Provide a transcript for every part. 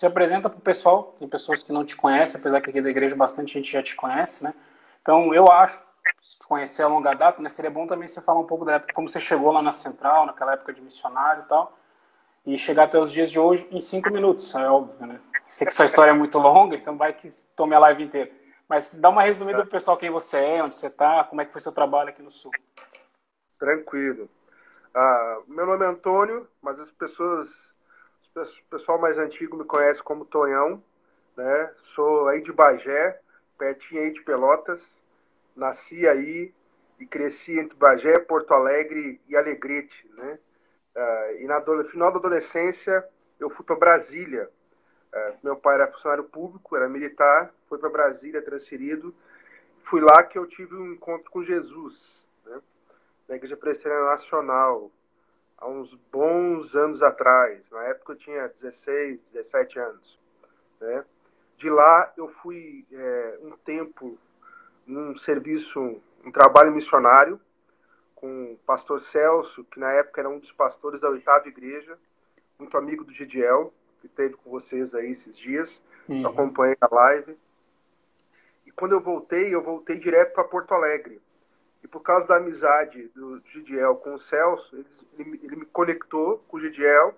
se apresenta para o pessoal, tem pessoas que não te conhecem, apesar que aqui da igreja bastante gente já te conhece, né? Então, eu acho, conhecer a longa data, né, seria bom também você falar um pouco da época, como você chegou lá na Central, naquela época de missionário e tal, e chegar até os dias de hoje em cinco minutos, é óbvio, né? Sei que sua história é muito longa, então vai que tome a live inteira. Mas dá uma resumida para o pessoal quem você é, onde você está, como é que foi seu trabalho aqui no Sul. Tranquilo. Ah, meu nome é Antônio, mas as pessoas o pessoal mais antigo me conhece como Tonhão, né? Sou aí de Bagé, pertinho aí de Pelotas. Nasci aí e cresci entre Bagé, Porto Alegre e Alegrete, né? Uh, e no final da adolescência eu fui para Brasília. Uh, meu pai era funcionário público, era militar, foi para Brasília transferido. Fui lá que eu tive um encontro com Jesus, né? na Igreja Presbiteriana Nacional, há uns bons anos atrás. Na época eu tinha 16, 17 anos. Né? De lá eu fui é, um tempo num serviço, um trabalho missionário com o pastor Celso, que na época era um dos pastores da oitava igreja, muito amigo do Gidiel, que esteve com vocês aí esses dias, uhum. acompanhei a live. E quando eu voltei, eu voltei direto para Porto Alegre. E por causa da amizade do Gidiel com o Celso, ele, ele, me conectou com o Gidiel.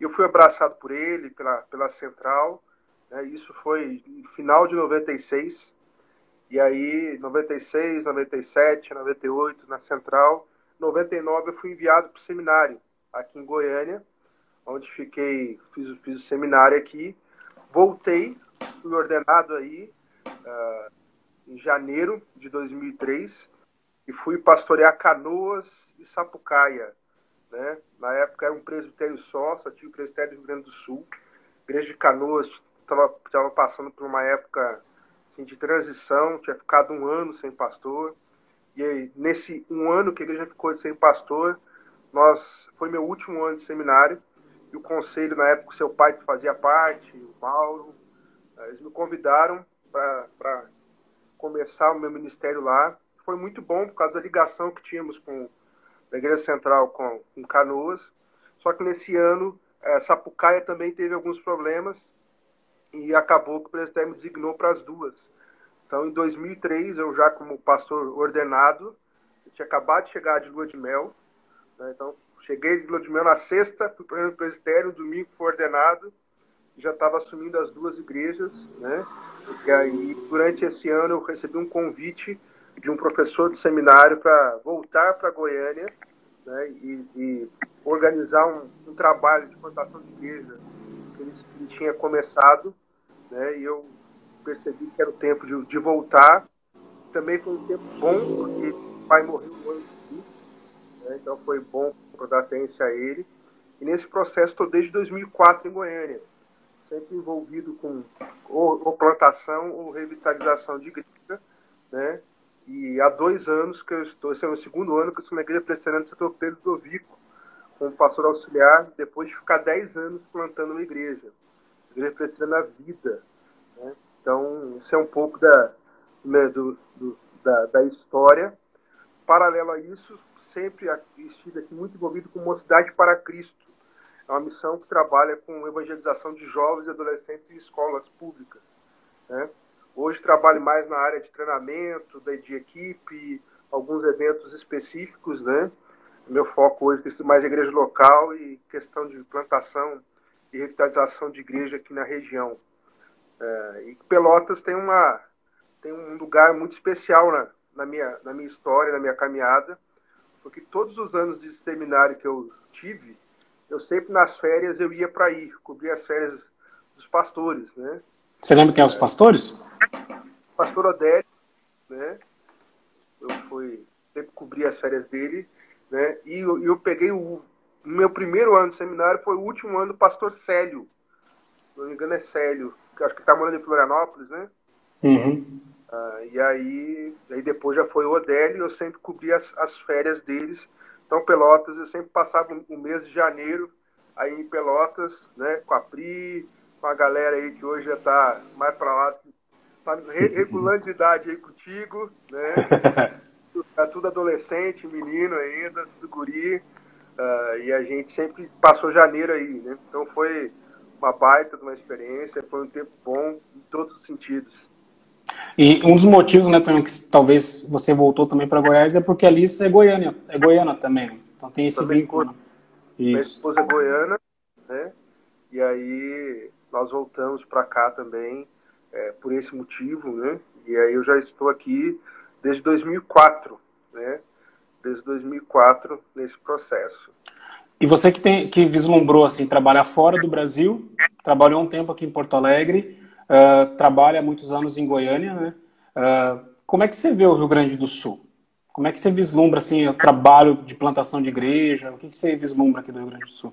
E eu fui abraçado por ele, pela, pela Central. Né? Isso foi no final de 96. E aí, 96, 97, 98, na Central. 99 eu fui enviado para o seminário aqui em Goiânia, onde fiquei, fiz, fiz o seminário aqui. Voltei, fui ordenado aí uh, em janeiro de 2003 e fui pastorear Canoas e Sapucaia. Né? Na época era um presbitério só, só tinha o presbitério do Rio Grande do Sul. A igreja de Canoas estava passando por uma época assim, de transição, tinha ficado um ano sem pastor. E aí, nesse um ano que a igreja ficou sem pastor, nós foi meu último ano de seminário. E o conselho, na época, seu pai fazia parte, o Mauro, eles me convidaram para começar o meu ministério lá foi muito bom por causa da ligação que tínhamos com a Igreja Central com, com Canoas. Só que nesse ano, é, Sapucaia também teve alguns problemas e acabou que o presidente me designou para as duas. Então, em 2003, eu já como pastor ordenado, eu tinha acabado de chegar de lua de mel. Né? Então, cheguei de lua de mel na sexta, fui para o presbitério, domingo fui ordenado, já estava assumindo as duas igrejas. Né? E aí, durante esse ano, eu recebi um convite de um professor de seminário para voltar para Goiânia né, e, e, organizar um, um, trabalho de plantação de igreja que ele, ele tinha começado. Né, e eu percebi que era o tempo de, de voltar. Também foi um tempo bom, porque o pai morreu no ano seguinte, né, então foi bom para dar ciência a ele. E nesse processo estou desde 2004 em Goiânia, sempre envolvido com ou, ou plantação ou revitalização de igreja, né? E há dois anos que eu estou, esse é o segundo ano que eu estou na igreja presbiteriana de Santo Pedro do Vico, como pastor auxiliar, depois de ficar dez anos plantando uma igreja. Igreja presbiteriana vida. Né? Então, isso é um pouco da, né, do, do, da, da história. Paralelo a isso, sempre estive aqui muito envolvido com Mocidade para Cristo. É uma missão que trabalha com evangelização de jovens e adolescentes em escolas públicas. Né? Hoje trabalho mais na área de treinamento, de equipe, alguns eventos específicos, né? Meu foco hoje é mais igreja local e questão de plantação e revitalização de igreja aqui na região. É, e Pelotas tem uma tem um lugar muito especial na, na minha na minha história, na minha caminhada, porque todos os anos de seminário que eu tive, eu sempre nas férias eu ia para ir cobrir as férias dos pastores, né? Você lembra quem é os pastores? Pastor Odélio, né? Eu fui sempre cobrir as férias dele, né? E eu, eu peguei o, meu primeiro ano de seminário foi o último ano do pastor Célio. Se não me engano é Célio, que acho que está morando em Florianópolis, né? Uhum. Ah, e aí, aí depois já foi o Odélio, eu sempre cobri as, as férias deles. Então Pelotas, eu sempre passava o mês de janeiro aí em Pelotas, né? Com a Pri, com a galera aí que hoje já está mais para lá tá regulando de idade aí contigo, né? Tá tudo adolescente, menino ainda, tudo guri. Uh, e a gente sempre passou janeiro aí, né? Então foi, uma baita de uma experiência, foi um tempo bom em todos os sentidos. E um dos motivos, né, Tonho, que talvez você voltou também para Goiás é porque a Alice é goiana, é goiana também. Né? Então tem esse também vínculo. Né? Minha esposa é goiana, né? E aí nós voltamos para cá também é, por esse motivo, né? E aí eu já estou aqui desde 2004, né? Desde 2004 nesse processo. E você que tem que vislumbrou assim trabalhar fora do Brasil, trabalhou um tempo aqui em Porto Alegre, uh, trabalha há muitos anos em Goiânia, né? Uh, como é que você vê o Rio Grande do Sul? Como é que você vislumbra assim o trabalho de plantação de igreja? O que, que você vislumbra aqui do Rio Grande do Sul?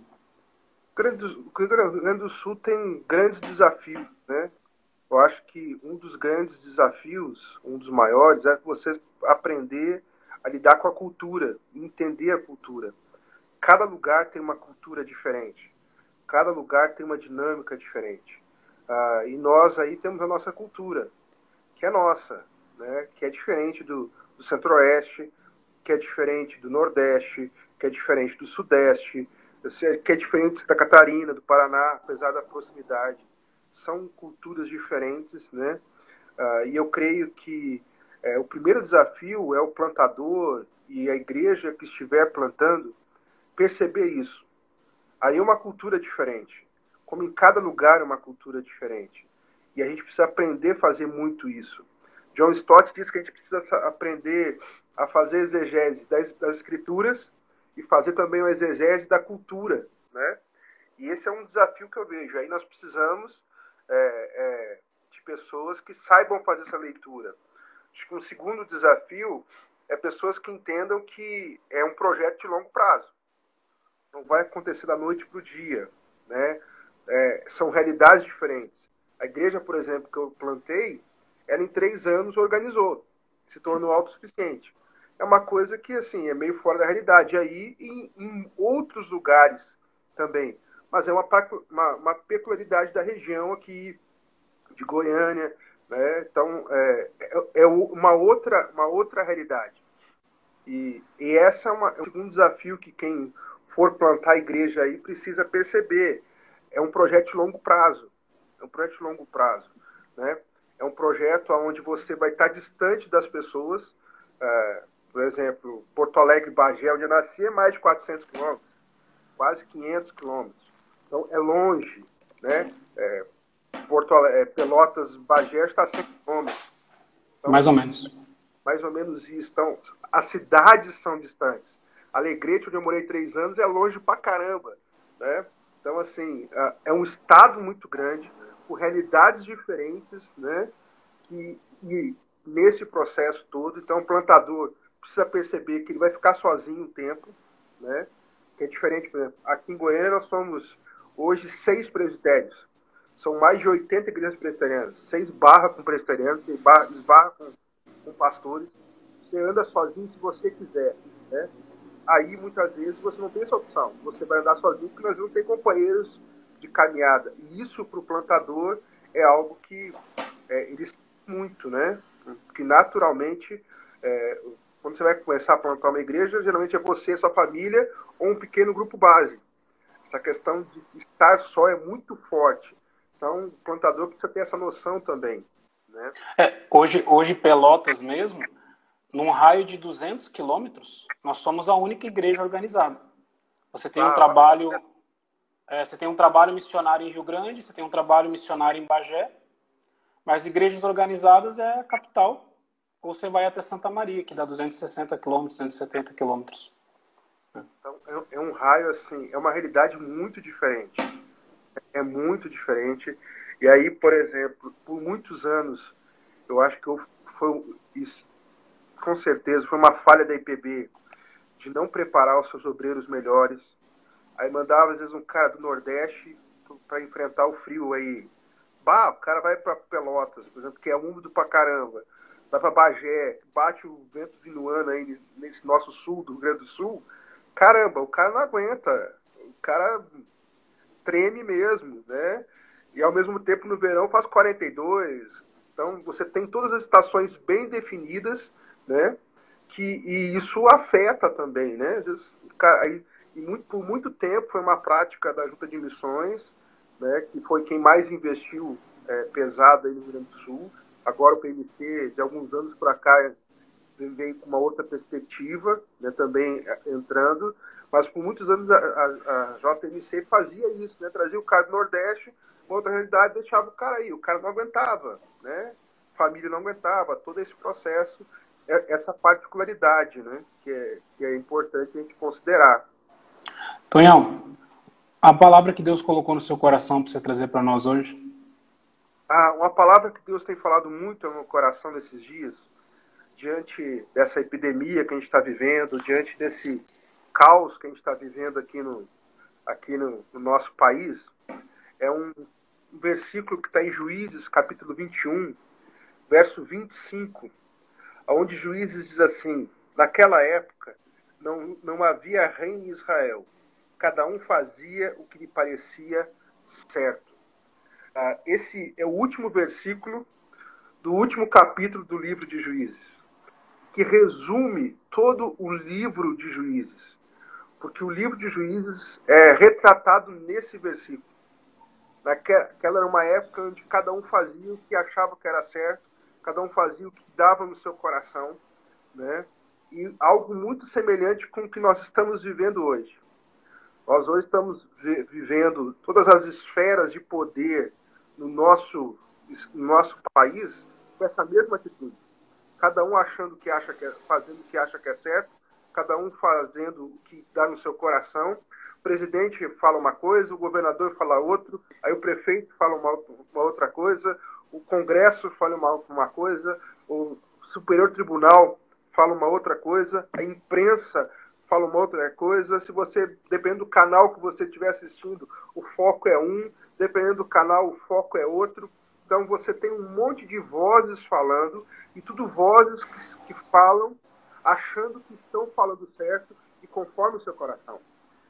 O Rio Grande do Sul tem grandes desafios, né? Eu acho que um dos grandes desafios, um dos maiores, é você aprender a lidar com a cultura, entender a cultura. Cada lugar tem uma cultura diferente, cada lugar tem uma dinâmica diferente. Ah, e nós aí temos a nossa cultura, que é nossa, né? que é diferente do, do Centro-Oeste, que é diferente do Nordeste, que é diferente do Sudeste, que é diferente de Santa Catarina, do Paraná, apesar da proximidade. São culturas diferentes, né? Ah, e eu creio que é, o primeiro desafio é o plantador e a igreja que estiver plantando perceber isso. Aí é uma cultura diferente como em cada lugar é uma cultura diferente. E a gente precisa aprender a fazer muito isso. John Stott diz que a gente precisa aprender a fazer exegese das, das escrituras e fazer também uma exegese da cultura, né? E esse é um desafio que eu vejo. Aí nós precisamos é, é, de pessoas que saibam fazer essa leitura. Acho que um segundo desafio é pessoas que entendam que é um projeto de longo prazo. Não vai acontecer da noite para o dia, né? é, são realidades diferentes. A igreja, por exemplo, que eu plantei, ela em três anos organizou, se tornou autossuficiente. É uma coisa que, assim, é meio fora da realidade. E aí, em, em outros lugares também. Mas é uma, uma, uma, peculiaridade da região aqui, de Goiânia, né? Então, é, é, é uma, outra, uma outra realidade. E, e essa é, uma, é um desafio que quem for plantar a igreja aí precisa perceber é um projeto de longo prazo. É um projeto de longo prazo. Né? É um projeto onde você vai estar distante das pessoas. É, por exemplo, Porto Alegre, Bagé, onde eu nasci, é mais de 400 quilômetros, quase 500 quilômetros. Então, é longe. Né? É, Porto é, Pelotas, Bagé está a 100 quilômetros. Então, mais ou menos. Mais ou menos isso. Então, as cidades são distantes. Alegrete, onde eu morei três anos, é longe pra caramba. Né? Então, assim, é um estado muito grande, com realidades diferentes, né? E, e nesse processo todo, então, o plantador precisa perceber que ele vai ficar sozinho um tempo, né? Que é diferente, por exemplo, aqui em Goiânia nós somos hoje seis presbitérios. São mais de 80 igrejas presbiterianas. Seis barra com presbiterianos, seis barra, com, com pastores. Você anda sozinho se você quiser, né? aí muitas vezes você não tem essa opção. Você vai andar sozinho porque nós não tem companheiros de caminhada. E isso para o plantador é algo que é, ele muito, né? Que naturalmente, é, quando você vai começar a plantar uma igreja, geralmente é você, sua família ou um pequeno grupo base. Essa questão de estar só é muito forte. Então, o plantador precisa ter essa noção também. Né? É, hoje, hoje, Pelotas mesmo, num raio de 200 quilômetros, nós somos a única igreja organizada. Você tem um ah, trabalho, é, você tem um trabalho missionário em Rio Grande, você tem um trabalho missionário em Bagé, mas igrejas organizadas é a capital. Ou você vai até Santa Maria, que dá 260 quilômetros, 270 quilômetros. Então, é, é um raio assim, é uma realidade muito diferente. É muito diferente. E aí, por exemplo, por muitos anos, eu acho que eu, foi isso, com certeza foi uma falha da IPB de não preparar os seus obreiros melhores. Aí mandava às vezes um cara do Nordeste para enfrentar o frio aí. Bah, o cara vai para Pelotas, por exemplo, que é úmido pra caramba. Vai para Bagé, bate o vento vinuano aí nesse nosso sul, do Rio Grande do Sul. Caramba, o cara não aguenta. O cara treme mesmo, né? E ao mesmo tempo no verão faz 42. Então você tem todas as estações bem definidas né? Que, e isso afeta também, né? Às vezes, e muito, por muito tempo foi uma prática da Junta de Missões né, que foi quem mais investiu é, pesado aí no Rio Grande do Sul. Agora o PMC, de alguns anos para cá, vem com uma outra perspectiva, né, também é, entrando, mas por muitos anos a, a, a JMC fazia isso, né, trazia o cara do Nordeste, uma outra realidade, deixava o cara aí, o cara não aguentava, né, família não aguentava, todo esse processo, é, essa particularidade, né, que é, que é importante a gente considerar. Tonhão, a palavra que Deus colocou no seu coração para você trazer para nós hoje? Ah, uma palavra que Deus tem falado muito no meu coração nesses dias, diante dessa epidemia que a gente está vivendo, diante desse caos que a gente está vivendo aqui no, aqui no, no nosso país, é um, um versículo que está em Juízes, capítulo 21, verso 25, onde Juízes diz assim: Naquela época não, não havia rei em Israel, cada um fazia o que lhe parecia certo. Ah, esse é o último versículo do último capítulo do livro de Juízes que resume todo o livro de Juízes. Porque o livro de Juízes é retratado nesse versículo. Naquela era uma época onde cada um fazia o que achava que era certo, cada um fazia o que dava no seu coração, né? E algo muito semelhante com o que nós estamos vivendo hoje. Nós hoje estamos vivendo todas as esferas de poder no nosso, no nosso país com essa mesma atitude cada um achando que acha que é, fazendo o que acha que é certo, cada um fazendo o que dá no seu coração. O presidente fala uma coisa, o governador fala outro, aí o prefeito fala uma, uma outra coisa, o Congresso fala uma, uma coisa, o Superior Tribunal fala uma outra coisa, a imprensa fala uma outra coisa. Se você, depende do canal que você estiver assistindo, o foco é um, dependendo do canal, o foco é outro. Então você tem um monte de vozes falando, e tudo vozes que, que falam achando que estão falando certo e conforme o seu coração.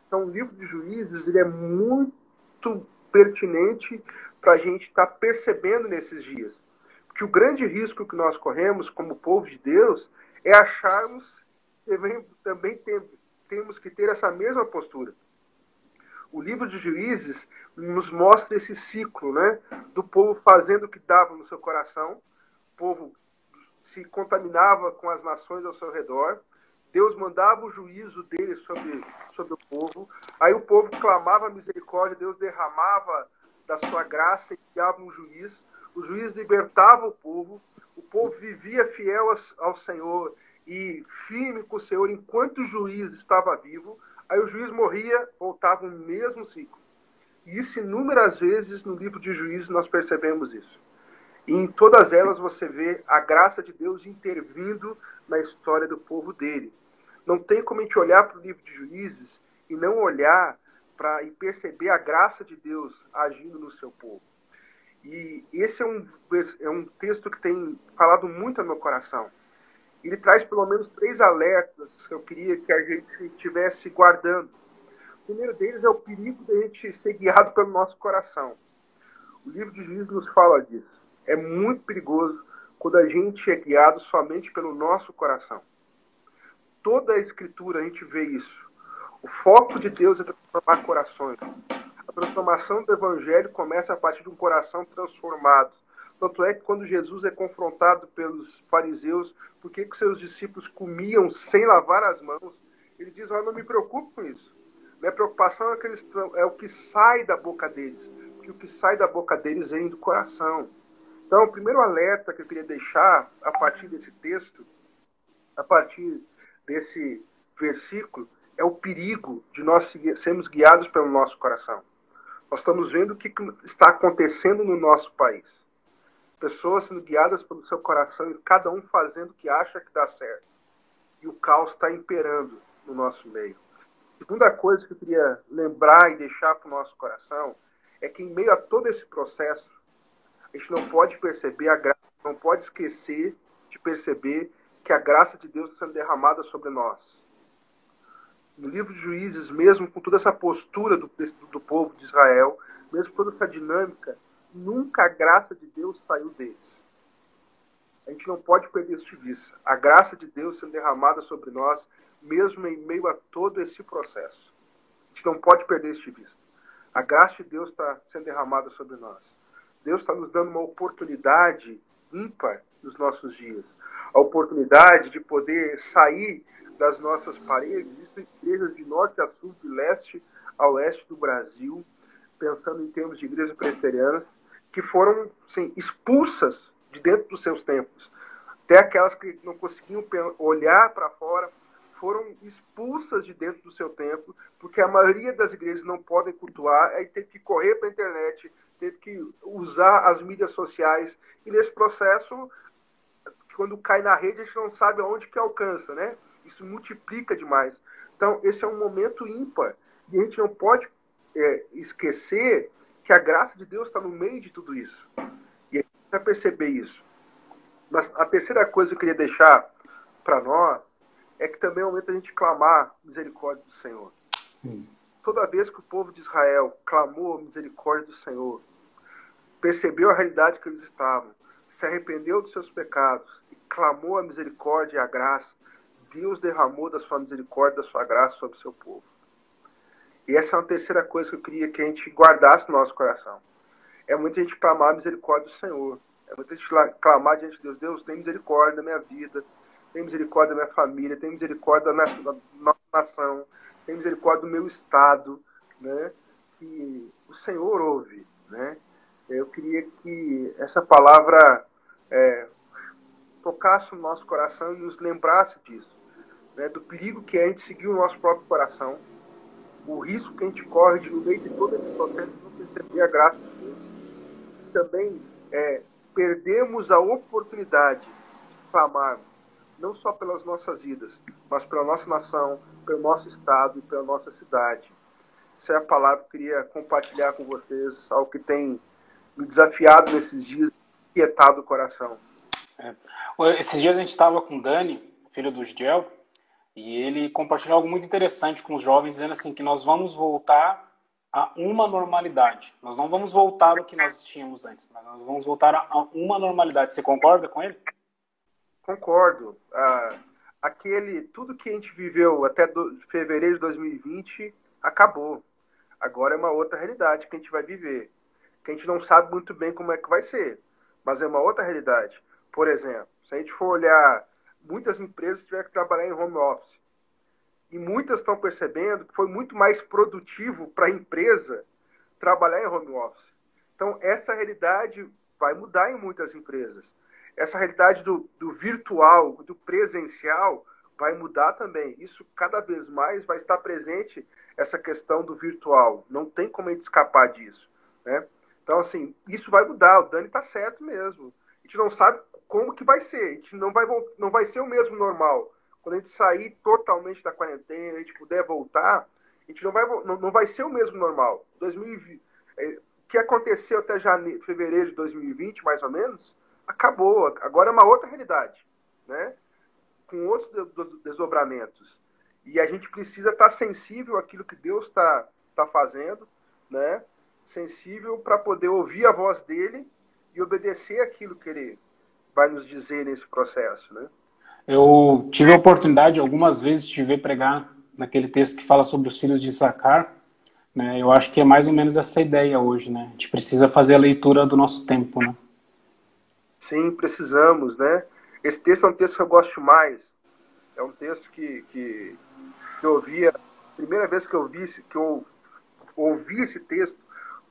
Então o livro de Juízes ele é muito pertinente para a gente estar tá percebendo nesses dias. Porque o grande risco que nós corremos como povo de Deus é acharmos que também temos que ter essa mesma postura. O livro de Juízes nos mostra esse ciclo, né? Do povo fazendo o que dava no seu coração, o povo se contaminava com as nações ao seu redor, Deus mandava o juízo dele sobre, sobre o povo, aí o povo clamava misericórdia, Deus derramava da sua graça e enviava um juiz, o juiz libertava o povo, o povo vivia fiel ao Senhor e firme com o Senhor enquanto o juiz estava vivo, aí o juiz morria, voltava o mesmo ciclo. E isso inúmeras vezes no livro de Juízes nós percebemos isso. E em todas elas você vê a graça de Deus intervindo na história do povo dele. Não tem como a gente olhar para o livro de Juízes e não olhar para e perceber a graça de Deus agindo no seu povo. E esse é um, é um texto que tem falado muito no meu coração. Ele traz pelo menos três alertas que eu queria que a gente estivesse guardando o primeiro deles é o perigo de a gente ser guiado pelo nosso coração. O livro de Juízes nos fala disso. É muito perigoso quando a gente é guiado somente pelo nosso coração. Toda a escritura a gente vê isso. O foco de Deus é transformar corações. A transformação do evangelho começa a partir de um coração transformado. Tanto é que quando Jesus é confrontado pelos fariseus, por que, seus discípulos comiam sem lavar as mãos, ele diz: oh, não me preocupe com isso. Minha preocupação é, que eles, é o que sai da boca deles, porque o que sai da boca deles vem do coração. Então, o primeiro alerta que eu queria deixar a partir desse texto, a partir desse versículo, é o perigo de nós sermos guiados pelo nosso coração. Nós estamos vendo o que está acontecendo no nosso país. Pessoas sendo guiadas pelo seu coração e cada um fazendo o que acha que dá certo. E o caos está imperando no nosso meio. Segunda coisa que eu queria lembrar e deixar para o nosso coração é que, em meio a todo esse processo, a gente não pode perceber a graça, não pode esquecer de perceber que a graça de Deus está sendo derramada sobre nós. No livro de Juízes, mesmo com toda essa postura do, do povo de Israel, mesmo com toda essa dinâmica, nunca a graça de Deus saiu deles. A gente não pode perder isso de vista. A graça de Deus sendo derramada sobre nós mesmo em meio a todo esse processo. A gente não pode perder este vista. A graça de Deus está sendo derramada sobre nós. Deus está nos dando uma oportunidade ímpar nos nossos dias. A oportunidade de poder sair das nossas paredes, existem igrejas de norte a sul, de leste a oeste do Brasil, pensando em termos de igrejas presbiterianas, que foram sim, expulsas de dentro dos seus templos. Até aquelas que não conseguiam olhar para fora foram expulsas de dentro do seu templo, porque a maioria das igrejas não podem cultuar, aí teve que correr para a internet, teve que usar as mídias sociais, e nesse processo, quando cai na rede, a gente não sabe aonde que alcança, né? Isso multiplica demais. Então, esse é um momento ímpar, e a gente não pode é, esquecer que a graça de Deus está no meio de tudo isso. E a gente vai perceber isso. Mas a terceira coisa que eu queria deixar para nós é que também é o momento a gente clamar misericórdia do Senhor. Hum. Toda vez que o povo de Israel clamou a misericórdia do Senhor, percebeu a realidade que eles estavam, se arrependeu dos seus pecados e clamou a misericórdia e a graça, Deus derramou da sua misericórdia, da sua graça sobre o seu povo. E essa é uma terceira coisa que eu queria que a gente guardasse no nosso coração. É muita gente clamar a misericórdia do Senhor. É muita gente clamar diante de Deus, Deus tem misericórdia da minha vida, tem misericórdia da minha família, tem misericórdia da nossa nação, tem misericórdia do meu estado, né? Que o Senhor ouve, né? Eu queria que essa palavra é, tocasse no nosso coração e nos lembrasse disso, né? Do perigo que é a gente seguir o nosso próprio coração, o risco que a gente corre de, no meio de todo esse processo, não perceber a graça de Deus. E também é, perdemos a oportunidade de clamarmos, não só pelas nossas vidas, mas pela nossa nação, pelo nosso estado e pela nossa cidade. Essa é a palavra que eu queria compartilhar com vocês, algo que tem me desafiado nesses dias, quietado o coração. É. Esses dias a gente estava com o Dani, filho do Giel, e ele compartilhou algo muito interessante com os jovens, dizendo assim que nós vamos voltar a uma normalidade. Nós não vamos voltar ao que nós tínhamos antes, mas nós vamos voltar a uma normalidade. Você concorda com ele? Concordo. Ah, aquele tudo que a gente viveu até do, fevereiro de 2020 acabou. Agora é uma outra realidade que a gente vai viver, que a gente não sabe muito bem como é que vai ser, mas é uma outra realidade. Por exemplo, se a gente for olhar muitas empresas tiveram que trabalhar em home office. E muitas estão percebendo que foi muito mais produtivo para a empresa trabalhar em home office. Então, essa realidade vai mudar em muitas empresas. Essa realidade do, do virtual, do presencial, vai mudar também. Isso cada vez mais vai estar presente, essa questão do virtual. Não tem como a gente escapar disso. Né? Então, assim, isso vai mudar. O Dani está certo mesmo. A gente não sabe como que vai ser. A gente não vai, não vai ser o mesmo normal. Quando a gente sair totalmente da quarentena, a gente puder voltar, a gente não vai, não, não vai ser o mesmo normal. 2020, é, que aconteceu até janeiro, fevereiro de 2020, mais ou menos, acabou. Agora é uma outra realidade, né? com outros desdobramentos. E a gente precisa estar sensível àquilo que Deus está tá fazendo, né? sensível para poder ouvir a voz dele e obedecer aquilo que ele vai nos dizer nesse processo, né? Eu tive a oportunidade algumas vezes de ver pregar naquele texto que fala sobre os filhos de Sacar, né? Eu acho que é mais ou menos essa ideia hoje, né? A gente precisa fazer a leitura do nosso tempo, né? Sim, precisamos, né? Esse texto é um texto que eu gosto mais. É um texto que, que, que eu ouvia, a primeira vez que eu vi, que eu ouvi esse texto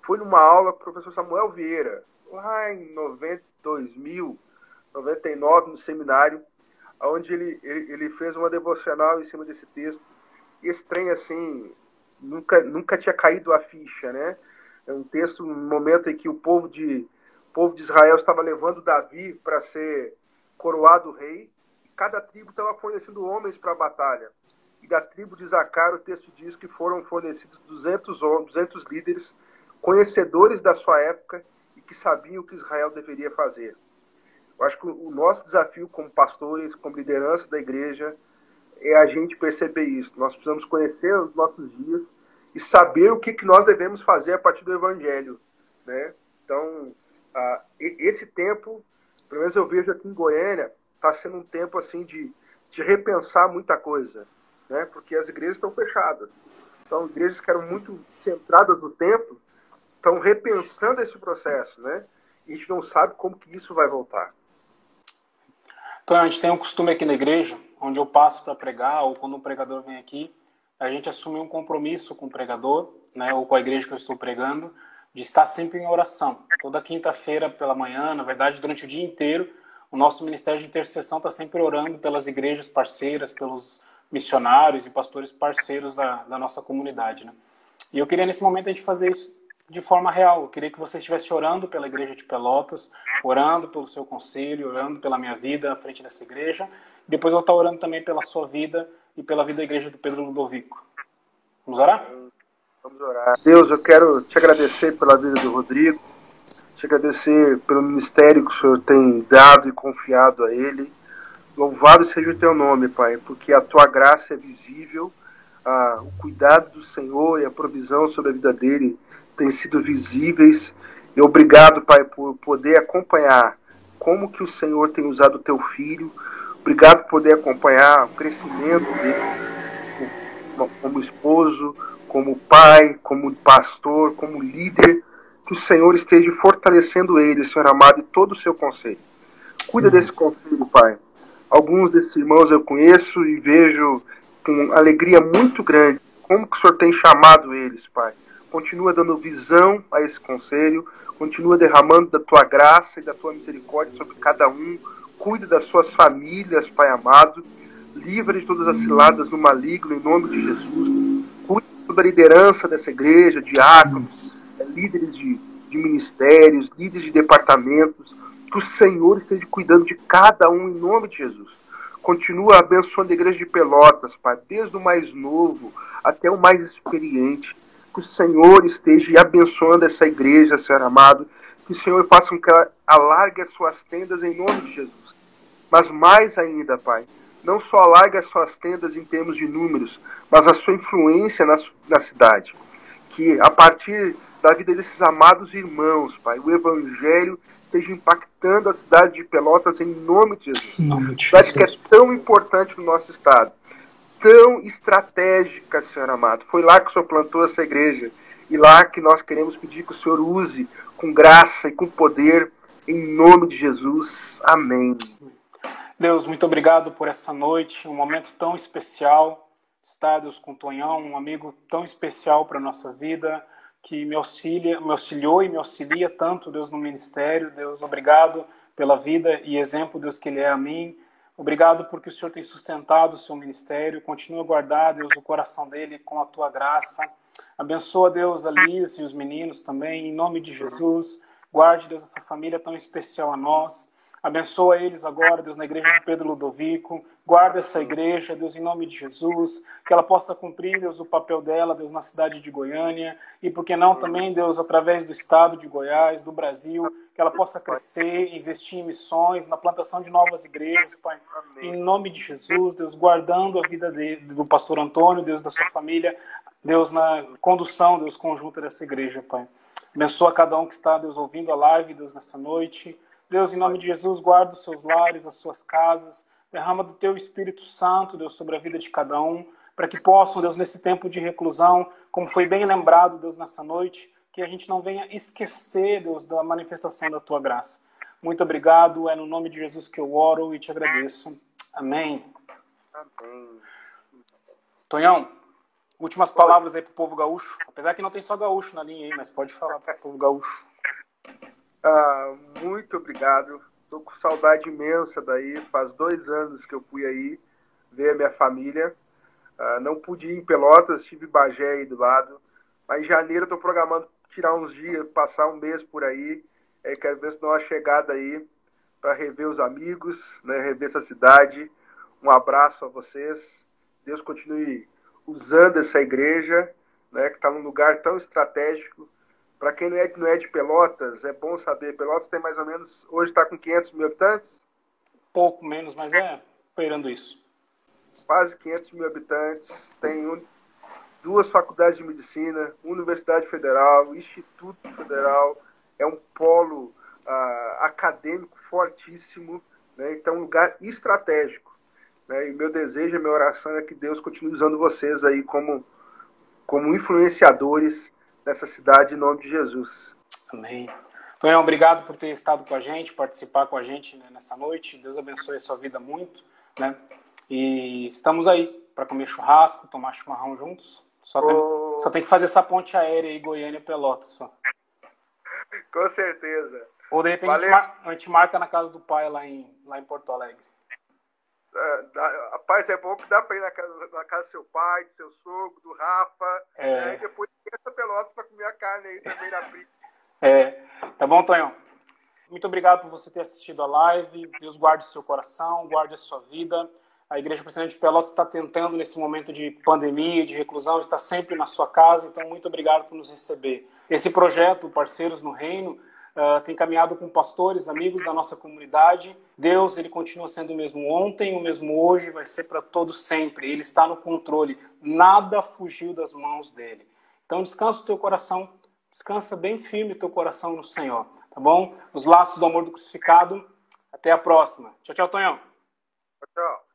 foi numa aula com o professor Samuel Vieira, lá em 90, 2000, 99 no seminário, onde ele, ele, ele, fez uma devocional em cima desse texto. E esse trem, assim, nunca, nunca tinha caído a ficha, né? É um texto, um momento em que o povo de, o povo de Israel estava levando Davi para ser coroado rei. E cada tribo estava fornecendo homens para a batalha. E da tribo de Zacar, o texto diz que foram fornecidos 200 homens, 200 líderes, conhecedores da sua época e que sabiam o que Israel deveria fazer. Eu acho que o nosso desafio como pastores, como liderança da igreja, é a gente perceber isso. Nós precisamos conhecer os nossos dias e saber o que, que nós devemos fazer a partir do Evangelho. Né? Então, uh, esse tempo, pelo menos eu vejo aqui em Goiânia, está sendo um tempo assim de, de repensar muita coisa, né? porque as igrejas estão fechadas. Então, igrejas que eram muito centradas no templo estão repensando esse processo, né? E a gente não sabe como que isso vai voltar. Então, a gente tem um costume aqui na igreja, onde eu passo para pregar, ou quando um pregador vem aqui, a gente assume um compromisso com o pregador, né, ou com a igreja que eu estou pregando, de estar sempre em oração. Toda quinta-feira pela manhã, na verdade, durante o dia inteiro, o nosso ministério de intercessão está sempre orando pelas igrejas parceiras, pelos missionários e pastores parceiros da, da nossa comunidade. Né? E eu queria, nesse momento, a gente fazer isso de forma real. Eu queria que você estivesse orando pela igreja de Pelotas, orando pelo seu conselho, orando pela minha vida à frente dessa igreja. Depois eu estou orando também pela sua vida e pela vida da igreja do Pedro Ludovico. Vamos orar? Vamos orar. Deus, eu quero te agradecer pela vida do Rodrigo, te agradecer pelo ministério que o Senhor tem dado e confiado a ele. Louvado seja o teu nome, Pai, porque a tua graça é visível, ah, o cuidado do Senhor e a provisão sobre a vida dele têm sido visíveis. E obrigado, Pai, por poder acompanhar como que o Senhor tem usado o teu filho. Obrigado por poder acompanhar o crescimento dele como esposo, como pai, como pastor, como líder. Que o Senhor esteja fortalecendo ele, Senhor amado, e todo o seu conselho. Cuida desse conselho, Pai. Alguns desses irmãos eu conheço e vejo com alegria muito grande como que o Senhor tem chamado eles, Pai continua dando visão a esse conselho, continua derramando da tua graça e da tua misericórdia sobre cada um, cuide das suas famílias, Pai amado, livre de todas as ciladas do maligno, em nome de Jesus, cuide da liderança dessa igreja, diáconos, eh, líderes de, de ministérios, líderes de departamentos, que o Senhor esteja cuidando de cada um, em nome de Jesus. Continua abençoando a igreja de Pelotas, Pai, desde o mais novo até o mais experiente que o Senhor esteja abençoando essa igreja, Senhor amado. Que o Senhor faça com que ela alargue as suas tendas em nome de Jesus. Mas mais ainda, Pai, não só alargue as suas tendas em termos de números, mas a sua influência na, na cidade. Que a partir da vida desses amados irmãos, Pai, o Evangelho esteja impactando a cidade de Pelotas em nome de Jesus. Nome de cidade que é tão importante no nosso estado tão estratégica, Senhor amado. Foi lá que o Senhor plantou essa igreja. E lá que nós queremos pedir que o Senhor use com graça e com poder, em nome de Jesus. Amém. Deus, muito obrigado por essa noite, um momento tão especial. Está, Deus, com o Tonhão, um amigo tão especial para a nossa vida, que me, auxilia, me auxiliou e me auxilia tanto, Deus, no ministério. Deus, obrigado pela vida e exemplo, Deus, que ele é a mim Obrigado porque o Senhor tem sustentado o seu ministério. Continua a guardar, Deus, o coração dele com a tua graça. Abençoa, Deus, a Liz e os meninos também, em nome de Jesus. Guarde, Deus, essa família tão especial a nós. Abençoa eles agora, Deus, na igreja de Pedro Ludovico. Guarda essa igreja, Deus, em nome de Jesus. Que ela possa cumprir, Deus, o papel dela, Deus, na cidade de Goiânia. E por que não também, Deus, através do estado de Goiás, do Brasil. Que ela possa crescer, investir em missões, na plantação de novas igrejas, Pai. Em nome de Jesus, Deus, guardando a vida do pastor Antônio, Deus, da sua família. Deus, na condução, Deus, conjunta dessa igreja, Pai. Abençoa cada um que está, Deus, ouvindo a live, Deus, nessa noite. Deus, em nome de Jesus, guarda os seus lares, as suas casas, derrama do teu Espírito Santo, Deus, sobre a vida de cada um, para que possam, Deus, nesse tempo de reclusão, como foi bem lembrado, Deus, nessa noite, que a gente não venha esquecer, Deus, da manifestação da tua graça. Muito obrigado, é no nome de Jesus que eu oro e te agradeço. Amém. Amém. Tonhão, últimas palavras aí pro povo gaúcho. Apesar que não tem só gaúcho na linha aí, mas pode falar pro povo gaúcho. Ah, muito obrigado. Estou com saudade imensa daí. Faz dois anos que eu fui aí ver a minha família. Ah, não pude ir em Pelotas, estive em Bagé aí do lado. Mas em janeiro estou programando tirar uns dias, passar um mês por aí. É, quero ver se dá uma chegada aí para rever os amigos, né, rever essa cidade. Um abraço a vocês. Deus continue usando essa igreja, né, que está num lugar tão estratégico para quem não é, não é de Pelotas, é bom saber. Pelotas tem mais ou menos, hoje está com 500 mil habitantes? Pouco menos, mas é esperando isso. Quase 500 mil habitantes, tem um, duas faculdades de medicina, Universidade Federal, Instituto Federal, é um polo uh, acadêmico fortíssimo, né? então um lugar estratégico. Né? E meu desejo, minha oração é que Deus continue usando vocês aí como como influenciadores nessa cidade em nome de Jesus. Amém. Tonhão, obrigado por ter estado com a gente, participar com a gente né, nessa noite. Deus abençoe a sua vida muito, né? E estamos aí para comer churrasco, tomar chimarrão juntos. Só tem, só tem que fazer essa ponte aérea aí, Goiânia-Pelotas só. Com certeza. Ou de repente a gente, marca, a gente, marca, na casa do pai lá em, lá em Porto Alegre. É, dá, rapaz, é bom que dá para ir na casa, na casa do seu pai, do seu sogro, do Rafa. É. Né? E depois essa pelota para comer a carne aí também na frente. É. Tá bom, Tonhão? Muito obrigado por você ter assistido a live. Deus guarde o seu coração, guarde a sua vida. A Igreja Presidente de Pelotas está tentando, nesse momento de pandemia, de reclusão, está sempre na sua casa. Então, muito obrigado por nos receber. Esse projeto, Parceiros no Reino, uh, tem caminhado com pastores, amigos da nossa comunidade. Deus, ele continua sendo o mesmo ontem, o mesmo hoje, vai ser para todos sempre. Ele está no controle. Nada fugiu das mãos dele. Então, descansa o teu coração, descansa bem firme o teu coração no Senhor, tá bom? Os laços do amor do crucificado. Até a próxima. Tchau, tchau, Tonhão. Tchau, tchau.